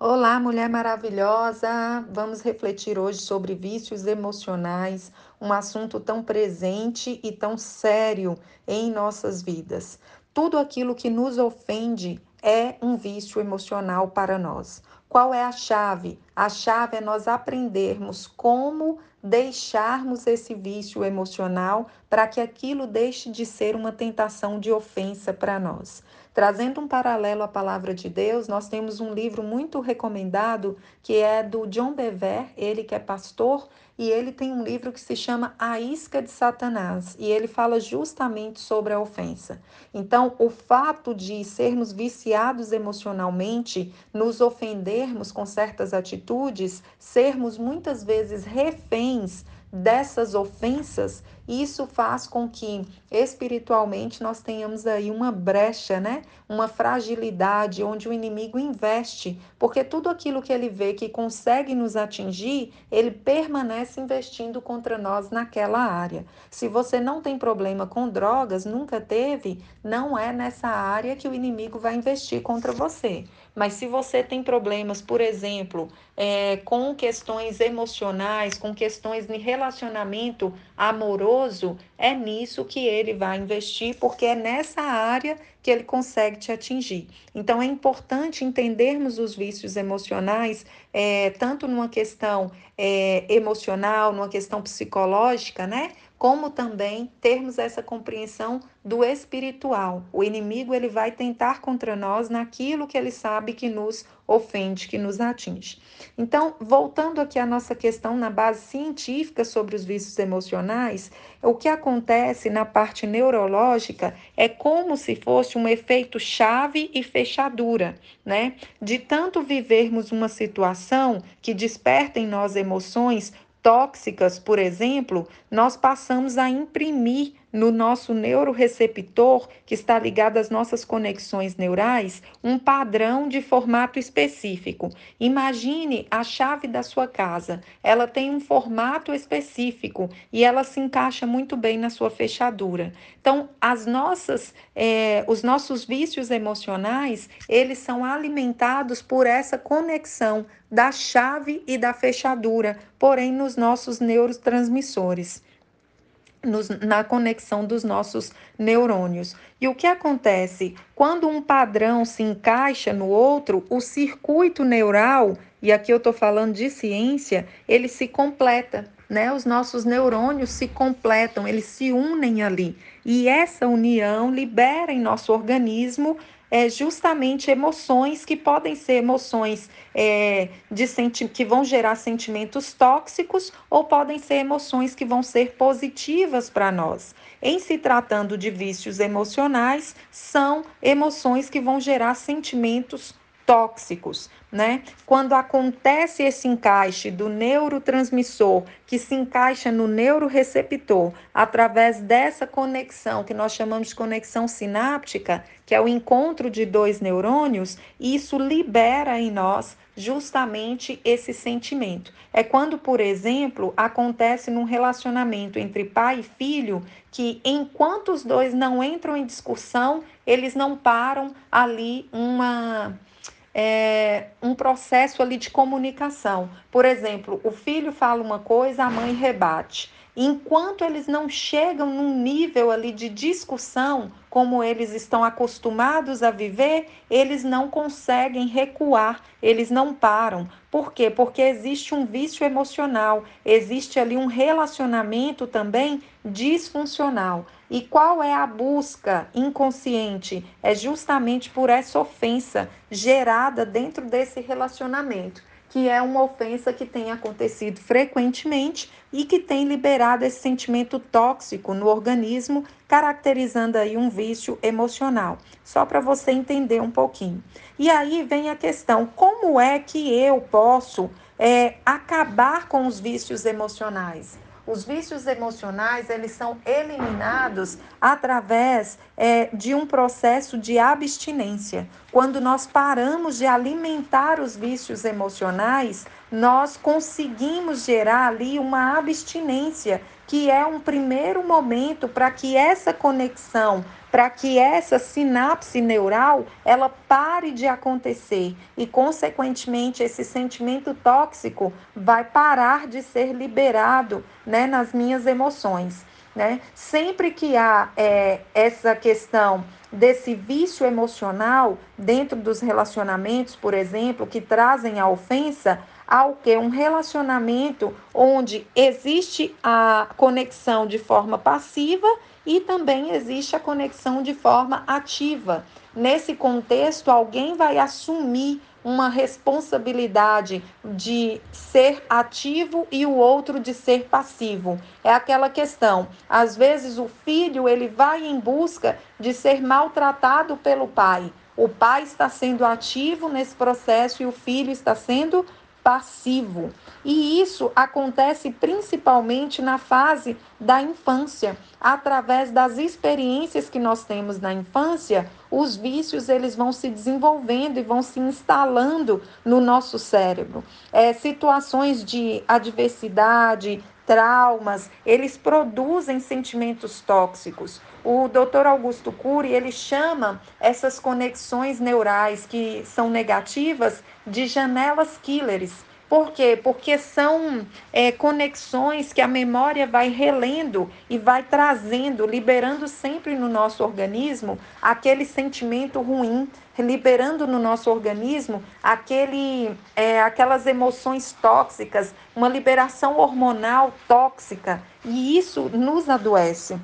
Olá, mulher maravilhosa! Vamos refletir hoje sobre vícios emocionais, um assunto tão presente e tão sério em nossas vidas. Tudo aquilo que nos ofende é um vício emocional para nós. Qual é a chave? A chave é nós aprendermos como deixarmos esse vício emocional para que aquilo deixe de ser uma tentação de ofensa para nós. Trazendo um paralelo à palavra de Deus, nós temos um livro muito recomendado que é do John Bever, ele que é pastor, e ele tem um livro que se chama A Isca de Satanás, e ele fala justamente sobre a ofensa. Então, o fato de sermos viciados emocionalmente, nos ofendermos com certas atitudes, sermos muitas vezes reféns dessas ofensas, isso faz com que espiritualmente nós tenhamos aí uma brecha, né? Uma fragilidade onde o inimigo investe, porque tudo aquilo que ele vê que consegue nos atingir, ele permanece investindo contra nós naquela área. Se você não tem problema com drogas, nunca teve, não é nessa área que o inimigo vai investir contra você. Mas se você tem problemas, por exemplo, é, com questões emocionais, com questões de relacionamento amoroso, é nisso que ele vai investir, porque é nessa área que ele consegue te atingir. Então é importante entendermos os vícios emocionais, é, tanto numa questão é, emocional, numa questão psicológica, né? Como também termos essa compreensão do espiritual. O inimigo ele vai tentar contra nós naquilo que ele sabe que nos ofende, que nos atinge. Então, voltando aqui à nossa questão na base científica sobre os vícios emocionais, o que acontece na parte neurológica é como se fosse um efeito chave e fechadura, né? De tanto vivermos uma situação que desperta em nós emoções tóxicas, por exemplo, nós passamos a imprimir no nosso neuroreceptor, que está ligado às nossas conexões neurais, um padrão de formato específico. Imagine a chave da sua casa. Ela tem um formato específico e ela se encaixa muito bem na sua fechadura. Então, as nossas, é, os nossos vícios emocionais, eles são alimentados por essa conexão da chave e da fechadura, porém nos nossos neurotransmissores nos, na conexão dos nossos neurônios. E o que acontece? Quando um padrão se encaixa no outro, o circuito neural, e aqui eu estou falando de ciência, ele se completa. Né? Os nossos neurônios se completam, eles se unem ali. E essa união libera em nosso organismo é justamente emoções que podem ser emoções é, de senti que vão gerar sentimentos tóxicos ou podem ser emoções que vão ser positivas para nós. Em se tratando de vícios emocionais, são emoções que vão gerar sentimentos tóxicos, né? Quando acontece esse encaixe do neurotransmissor que se encaixa no neuroreceptor através dessa conexão que nós chamamos de conexão sináptica, que é o encontro de dois neurônios, isso libera em nós justamente esse sentimento. É quando, por exemplo, acontece num relacionamento entre pai e filho que enquanto os dois não entram em discussão, eles não param ali uma é, um processo ali de comunicação. Por exemplo, o filho fala uma coisa, a mãe rebate. Enquanto eles não chegam num nível ali de discussão, como eles estão acostumados a viver, eles não conseguem recuar, eles não param. Por quê? Porque existe um vício emocional, existe ali um relacionamento também disfuncional. E qual é a busca inconsciente? É justamente por essa ofensa gerada dentro desse relacionamento que é uma ofensa que tem acontecido frequentemente e que tem liberado esse sentimento tóxico no organismo, caracterizando aí um vício emocional. Só para você entender um pouquinho. E aí vem a questão: como é que eu posso é, acabar com os vícios emocionais? Os vícios emocionais, eles são eliminados através é, de um processo de abstinência. Quando nós paramos de alimentar os vícios emocionais, nós conseguimos gerar ali uma abstinência, que é um primeiro momento para que essa conexão para que essa sinapse neural ela pare de acontecer e consequentemente esse sentimento tóxico vai parar de ser liberado né, nas minhas emoções. Né? Sempre que há é, essa questão desse vício emocional dentro dos relacionamentos, por exemplo, que trazem a ofensa, ao que um relacionamento onde existe a conexão de forma passiva e também existe a conexão de forma ativa. Nesse contexto, alguém vai assumir uma responsabilidade de ser ativo e o outro de ser passivo. É aquela questão. Às vezes o filho ele vai em busca de ser maltratado pelo pai. O pai está sendo ativo nesse processo e o filho está sendo passivo. E isso acontece principalmente na fase da infância. Através das experiências que nós temos na infância, os vícios eles vão se desenvolvendo e vão se instalando no nosso cérebro. É, situações de adversidade, traumas, eles produzem sentimentos tóxicos. O Dr. Augusto Cury, ele chama essas conexões neurais que são negativas de janelas killers. Por quê? Porque são é, conexões que a memória vai relendo e vai trazendo, liberando sempre no nosso organismo aquele sentimento ruim, liberando no nosso organismo aquele, é, aquelas emoções tóxicas, uma liberação hormonal tóxica, e isso nos adoece.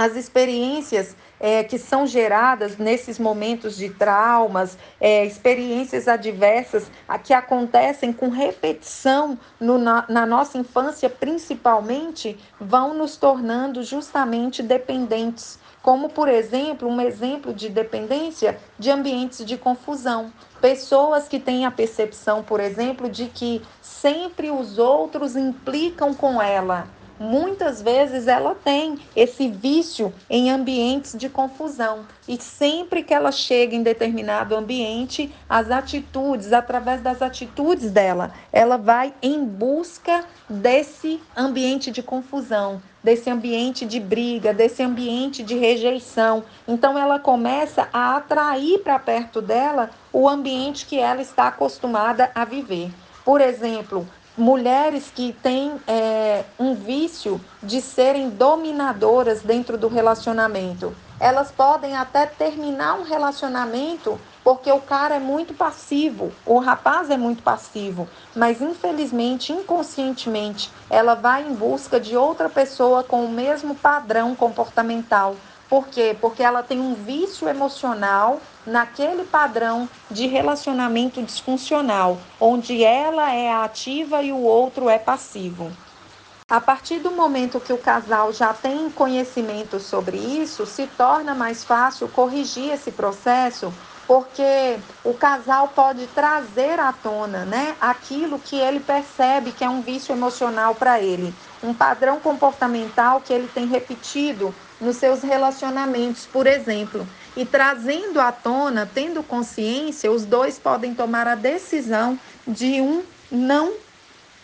As experiências é, que são geradas nesses momentos de traumas, é, experiências adversas que acontecem com repetição no, na, na nossa infância, principalmente, vão nos tornando justamente dependentes como por exemplo, um exemplo de dependência de ambientes de confusão. Pessoas que têm a percepção, por exemplo, de que sempre os outros implicam com ela muitas vezes ela tem esse vício em ambientes de confusão. E sempre que ela chega em determinado ambiente, as atitudes, através das atitudes dela, ela vai em busca desse ambiente de confusão, desse ambiente de briga, desse ambiente de rejeição. Então ela começa a atrair para perto dela o ambiente que ela está acostumada a viver. Por exemplo, mulheres que têm é, um vício de serem dominadoras dentro do relacionamento. Elas podem até terminar um relacionamento porque o cara é muito passivo, o rapaz é muito passivo, mas infelizmente, inconscientemente, ela vai em busca de outra pessoa com o mesmo padrão comportamental. Por quê? Porque ela tem um vício emocional naquele padrão de relacionamento disfuncional, onde ela é ativa e o outro é passivo. A partir do momento que o casal já tem conhecimento sobre isso, se torna mais fácil corrigir esse processo, porque o casal pode trazer à tona, né, aquilo que ele percebe que é um vício emocional para ele, um padrão comportamental que ele tem repetido nos seus relacionamentos, por exemplo. E trazendo à tona, tendo consciência, os dois podem tomar a decisão de um não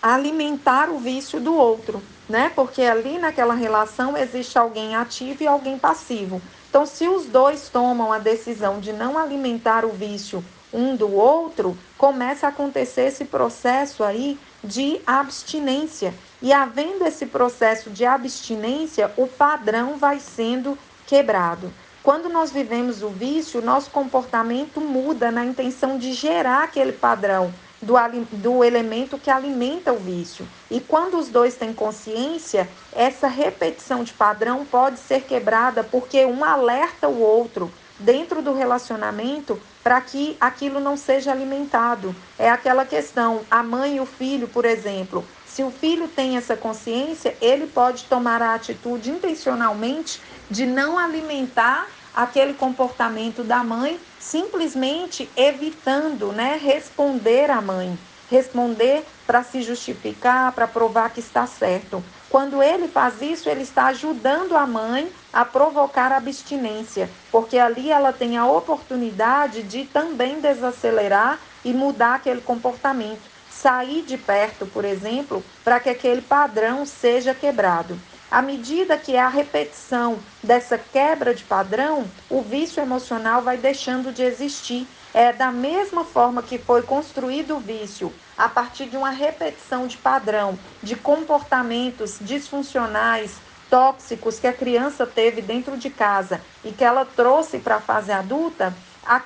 alimentar o vício do outro, né? Porque ali naquela relação existe alguém ativo e alguém passivo. Então, se os dois tomam a decisão de não alimentar o vício um do outro, começa a acontecer esse processo aí de abstinência. E havendo esse processo de abstinência, o padrão vai sendo quebrado. Quando nós vivemos o vício, nosso comportamento muda na intenção de gerar aquele padrão do, do elemento que alimenta o vício. E quando os dois têm consciência, essa repetição de padrão pode ser quebrada porque um alerta o outro dentro do relacionamento para que aquilo não seja alimentado. É aquela questão, a mãe e o filho, por exemplo. Se o filho tem essa consciência, ele pode tomar a atitude intencionalmente de não alimentar aquele comportamento da mãe, simplesmente evitando, né, responder à mãe, responder para se justificar, para provar que está certo. Quando ele faz isso, ele está ajudando a mãe a provocar abstinência, porque ali ela tem a oportunidade de também desacelerar e mudar aquele comportamento. Sair de perto, por exemplo, para que aquele padrão seja quebrado. À medida que a repetição dessa quebra de padrão, o vício emocional vai deixando de existir. É da mesma forma que foi construído o vício a partir de uma repetição de padrão, de comportamentos disfuncionais, tóxicos que a criança teve dentro de casa e que ela trouxe para a fase adulta, a,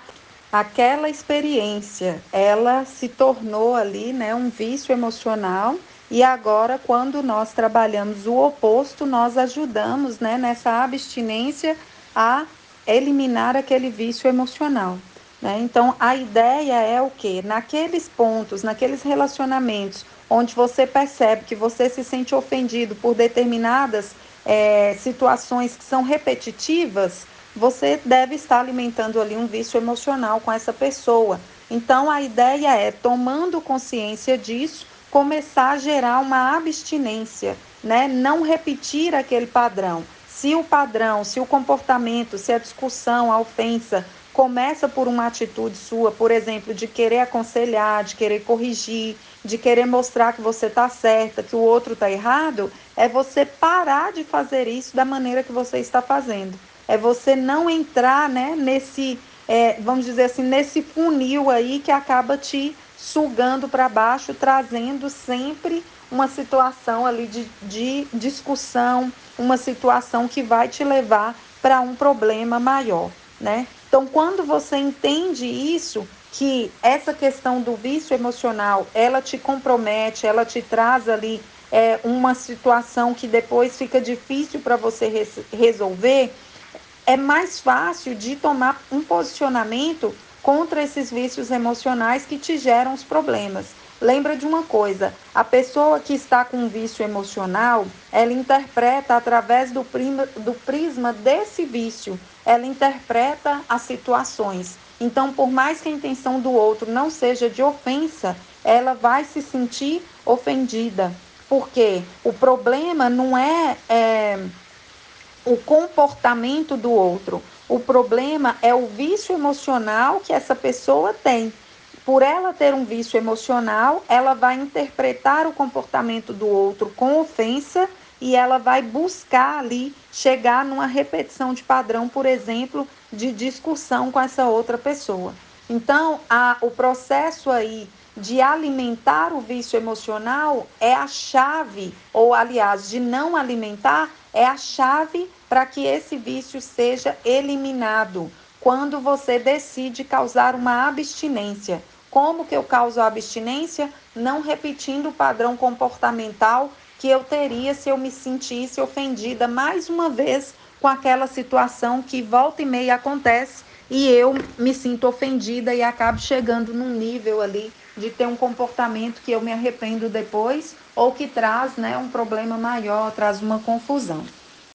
aquela experiência, ela se tornou ali, né, um vício emocional e agora quando nós trabalhamos o oposto, nós ajudamos, né, nessa abstinência a eliminar aquele vício emocional. Né? Então, a ideia é o que? Naqueles pontos, naqueles relacionamentos onde você percebe que você se sente ofendido por determinadas é, situações que são repetitivas, você deve estar alimentando ali um vício emocional com essa pessoa. Então, a ideia é, tomando consciência disso, começar a gerar uma abstinência, né? Não repetir aquele padrão. Se o padrão, se o comportamento, se a discussão, a ofensa começa por uma atitude sua, por exemplo, de querer aconselhar, de querer corrigir, de querer mostrar que você está certa, que o outro está errado, é você parar de fazer isso da maneira que você está fazendo. É você não entrar né, nesse, é, vamos dizer assim, nesse funil aí que acaba te sugando para baixo, trazendo sempre uma situação ali de, de discussão, uma situação que vai te levar para um problema maior, né? Então, quando você entende isso, que essa questão do vício emocional, ela te compromete, ela te traz ali é, uma situação que depois fica difícil para você res resolver, é mais fácil de tomar um posicionamento contra esses vícios emocionais que te geram os problemas. Lembra de uma coisa: a pessoa que está com vício emocional, ela interpreta através do, prima, do prisma desse vício ela interpreta as situações. Então, por mais que a intenção do outro não seja de ofensa, ela vai se sentir ofendida. Porque o problema não é, é o comportamento do outro, o problema é o vício emocional que essa pessoa tem. Por ela ter um vício emocional, ela vai interpretar o comportamento do outro com ofensa e ela vai buscar ali chegar numa repetição de padrão, por exemplo, de discussão com essa outra pessoa. Então, a, o processo aí de alimentar o vício emocional é a chave, ou aliás, de não alimentar, é a chave para que esse vício seja eliminado. Quando você decide causar uma abstinência. Como que eu causo a abstinência? Não repetindo o padrão comportamental que eu teria se eu me sentisse ofendida mais uma vez com aquela situação que volta e meia acontece e eu me sinto ofendida e acabo chegando num nível ali de ter um comportamento que eu me arrependo depois ou que traz né, um problema maior, traz uma confusão.